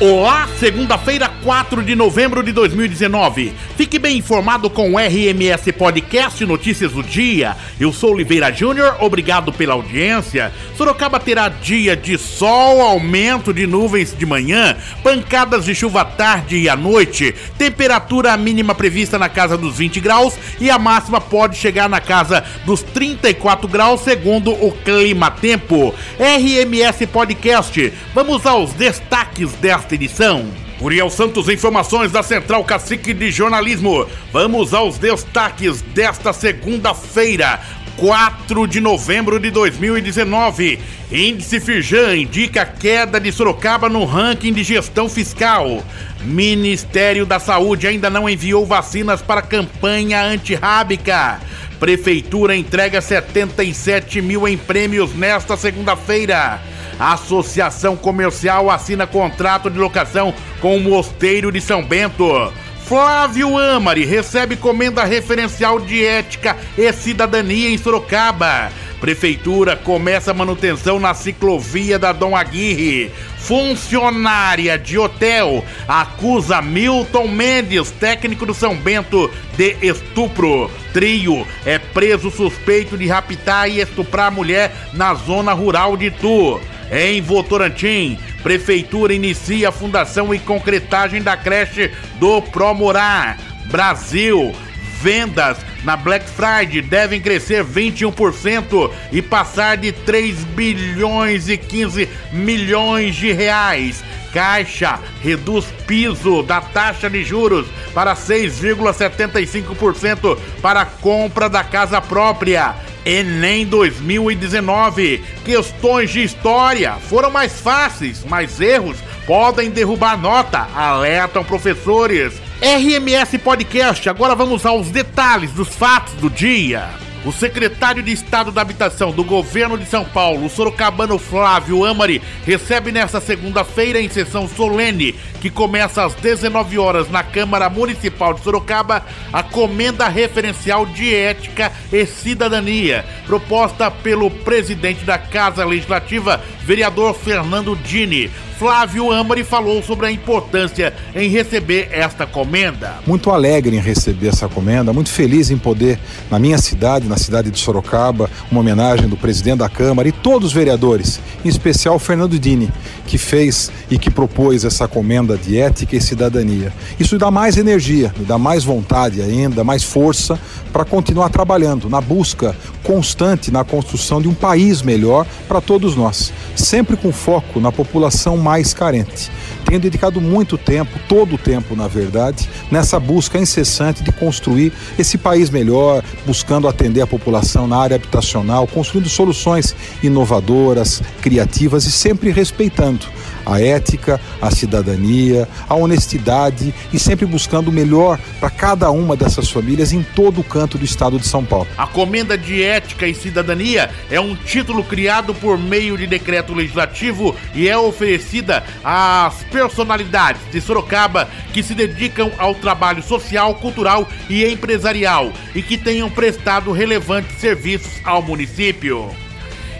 Olá, segunda-feira, 4 de novembro de 2019. Fique bem informado com o RMS Podcast Notícias do Dia. Eu sou Oliveira Júnior, obrigado pela audiência. Sorocaba terá dia de sol, aumento de nuvens de manhã, pancadas de chuva à tarde e à noite, temperatura mínima prevista na casa dos 20 graus e a máxima pode chegar na casa dos 34 graus, segundo o Clima Tempo. RMS Podcast, vamos aos destaques desta edição. Uriel Santos, informações da Central Cacique de Jornalismo. Vamos aos destaques desta segunda-feira, 4 de novembro de 2019. Índice Firjan indica queda de Sorocaba no ranking de gestão fiscal. Ministério da Saúde ainda não enviou vacinas para campanha antirrábica. Prefeitura entrega 77 mil em prêmios nesta segunda-feira. A Associação Comercial assina contrato de locação com o Mosteiro de São Bento. Flávio Amari recebe comenda referencial de ética e cidadania em Sorocaba. Prefeitura começa manutenção na ciclovia da Dom Aguirre. Funcionária de hotel acusa Milton Mendes, técnico do São Bento, de estupro. Trio é preso suspeito de raptar e estuprar mulher na zona rural de Tu. Em Votorantim, Prefeitura inicia a fundação e concretagem da creche do Promorar. Brasil, vendas na Black Friday devem crescer 21% e passar de 3 bilhões e 15 milhões de reais. Caixa reduz piso da taxa de juros para 6,75% para compra da casa própria. Enem 2019. Questões de história foram mais fáceis, mas erros podem derrubar nota, alertam professores. RMS Podcast, agora vamos aos detalhes dos fatos do dia. O secretário de Estado da Habitação do governo de São Paulo, sorocabano Flávio Amari, recebe nesta segunda-feira, em sessão solene, que começa às 19 horas na Câmara Municipal de Sorocaba, a Comenda Referencial de Ética e Cidadania, proposta pelo presidente da Casa Legislativa, vereador Fernando Dini. Flávio Amari falou sobre a importância em receber esta comenda. Muito alegre em receber essa comenda, muito feliz em poder, na minha cidade, na cidade de Sorocaba, uma homenagem do presidente da Câmara e todos os vereadores, em especial Fernando Dini, que fez e que propôs essa comenda de ética e cidadania. Isso dá mais energia, dá mais vontade ainda, mais força para continuar trabalhando na busca constante na construção de um país melhor para todos nós, sempre com foco na população mais carente. Tenho dedicado muito tempo, todo o tempo, na verdade, nessa busca incessante de construir esse país melhor, buscando atender a população na área habitacional, construindo soluções inovadoras, criativas e sempre respeitando a ética, a cidadania, a honestidade e sempre buscando o melhor para cada uma dessas famílias em todo o canto do estado de São Paulo. A Comenda de Ética e Cidadania é um título criado por meio de decreto legislativo e é oferecida às personalidades de Sorocaba que se dedicam ao trabalho social, cultural e empresarial e que tenham prestado relevantes serviços ao município.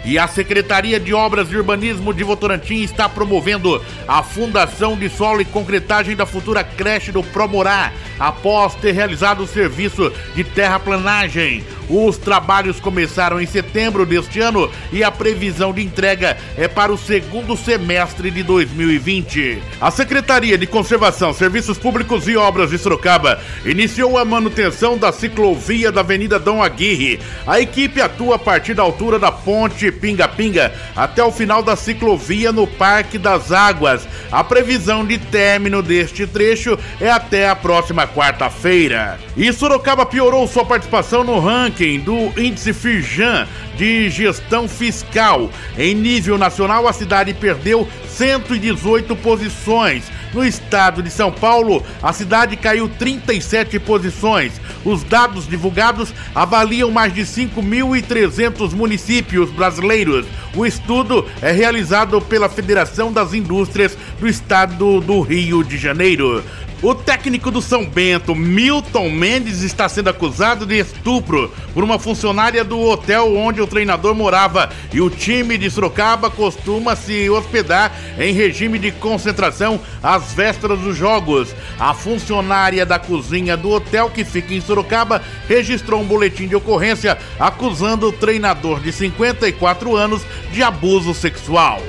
E a Secretaria de Obras e Urbanismo de Votorantim está promovendo a fundação de solo e concretagem da futura creche do Promorá, após ter realizado o serviço de terraplanagem. Os trabalhos começaram em setembro deste ano e a previsão de entrega é para o segundo semestre de 2020. A Secretaria de Conservação, Serviços Públicos e Obras de Sorocaba iniciou a manutenção da ciclovia da Avenida Dom Aguirre. A equipe atua a partir da altura da ponte Pinga Pinga até o final da ciclovia no Parque das Águas. A previsão de término deste trecho é até a próxima quarta-feira. E Sorocaba piorou sua participação no ranking do Índice Firjan de Gestão Fiscal. Em nível nacional, a cidade perdeu 118 posições. No estado de São Paulo, a cidade caiu 37 posições. Os dados divulgados avaliam mais de 5.300 municípios brasileiros. O estudo é realizado pela Federação das Indústrias do Estado do Rio de Janeiro. O técnico do São Bento, Milton Mendes, está sendo acusado de estupro por uma funcionária do hotel onde o treinador morava. E o time de Sorocaba costuma se hospedar em regime de concentração às vésperas dos jogos. A funcionária da cozinha do hotel, que fica em Sorocaba, registrou um boletim de ocorrência acusando o treinador de 54 anos de abuso sexual.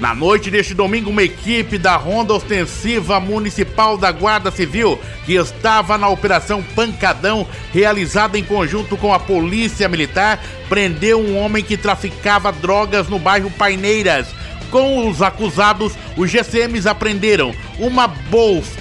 Na noite deste domingo, uma equipe da Ronda Ostensiva Municipal da Guarda Civil, que estava na Operação Pancadão, realizada em conjunto com a Polícia Militar, prendeu um homem que traficava drogas no bairro Paineiras. Com os acusados, os GCMs apreenderam uma bolsa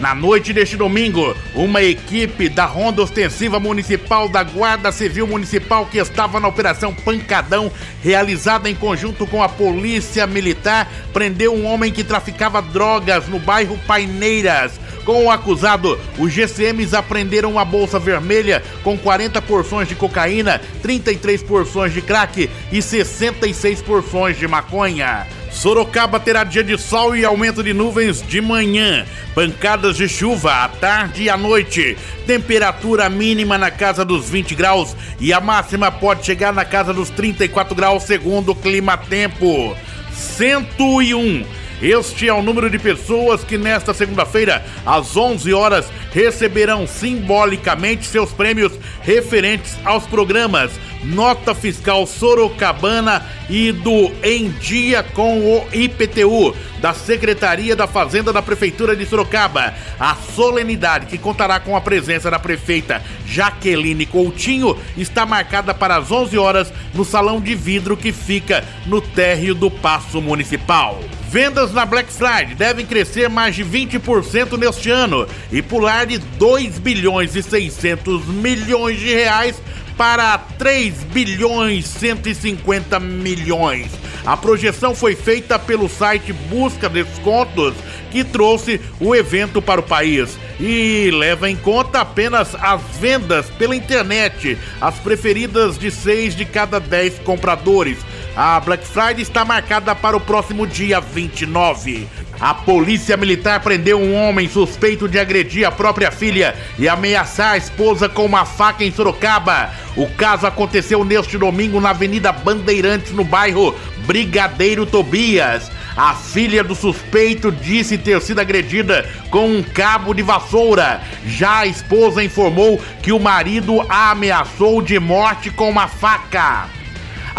na noite deste domingo, uma equipe da Ronda Ostensiva Municipal da Guarda Civil Municipal que estava na Operação Pancadão, realizada em conjunto com a Polícia Militar, prendeu um homem que traficava drogas no bairro Paineiras. Com o acusado, os GCMs apreenderam uma bolsa vermelha com 40 porções de cocaína, 33 porções de crack e 66 porções de maconha. Sorocaba terá dia de sol e aumento de nuvens de manhã, pancadas de chuva à tarde e à noite, temperatura mínima na casa dos 20 graus e a máxima pode chegar na casa dos 34 graus, segundo o Clima Tempo. 101 este é o número de pessoas que nesta segunda-feira, às 11 horas, receberão simbolicamente seus prêmios referentes aos programas Nota Fiscal Sorocabana e do Em Dia com o IPTU da Secretaria da Fazenda da Prefeitura de Sorocaba. A solenidade, que contará com a presença da prefeita Jaqueline Coutinho, está marcada para as 11 horas no Salão de Vidro que fica no térreo do Paço Municipal. Vendas na Black Friday devem crescer mais de 20% neste ano e pular de 2 bilhões e 600 milhões de reais para 3 bilhões 150 milhões. A projeção foi feita pelo site Busca Descontos, que trouxe o evento para o país e leva em conta apenas as vendas pela internet, as preferidas de 6 de cada 10 compradores. A Black Friday está marcada para o próximo dia 29. A polícia militar prendeu um homem suspeito de agredir a própria filha e ameaçar a esposa com uma faca em Sorocaba. O caso aconteceu neste domingo na Avenida Bandeirantes, no bairro Brigadeiro Tobias. A filha do suspeito disse ter sido agredida com um cabo de vassoura. Já a esposa informou que o marido a ameaçou de morte com uma faca.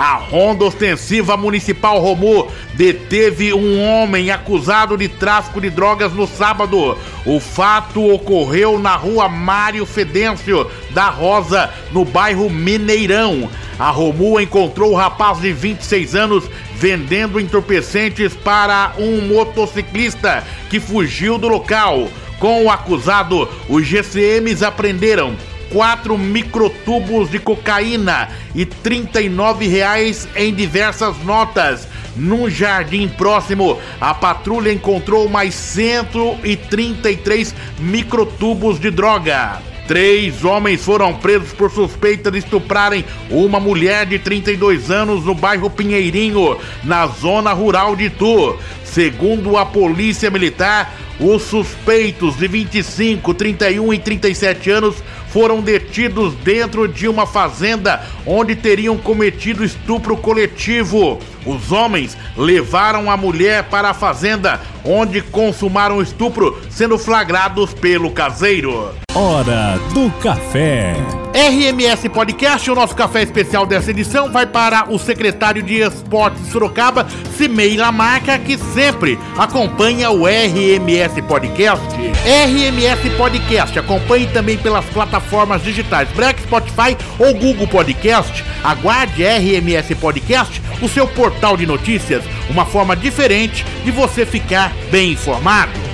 A Ronda Ostensiva Municipal Romu deteve um homem acusado de tráfico de drogas no sábado. O fato ocorreu na rua Mário Fedêncio da Rosa, no bairro Mineirão. A Romu encontrou o rapaz de 26 anos vendendo entorpecentes para um motociclista que fugiu do local. Com o acusado, os GCMs aprenderam quatro microtubos de cocaína e 39 reais em diversas notas. Num jardim próximo, a patrulha encontrou mais 133 microtubos de droga. Três homens foram presos por suspeita de estuprarem uma mulher de 32 anos no bairro Pinheirinho, na zona rural de Itu. Segundo a polícia militar, os suspeitos de 25, 31 e 37 anos foram detidos dentro de uma fazenda onde teriam cometido estupro coletivo. Os homens levaram a mulher para a fazenda, onde consumaram estupro, sendo flagrados pelo caseiro. Hora do café. RMS Podcast, o nosso café especial dessa edição vai para o secretário de Esportes de Sorocaba, Cimei Lamarca, que sempre acompanha o RMS Podcast. RMS Podcast, acompanhe também pelas plataformas digitais Black, Spotify ou Google Podcast. Aguarde RMS Podcast, o seu portal de notícias, uma forma diferente de você ficar bem informado.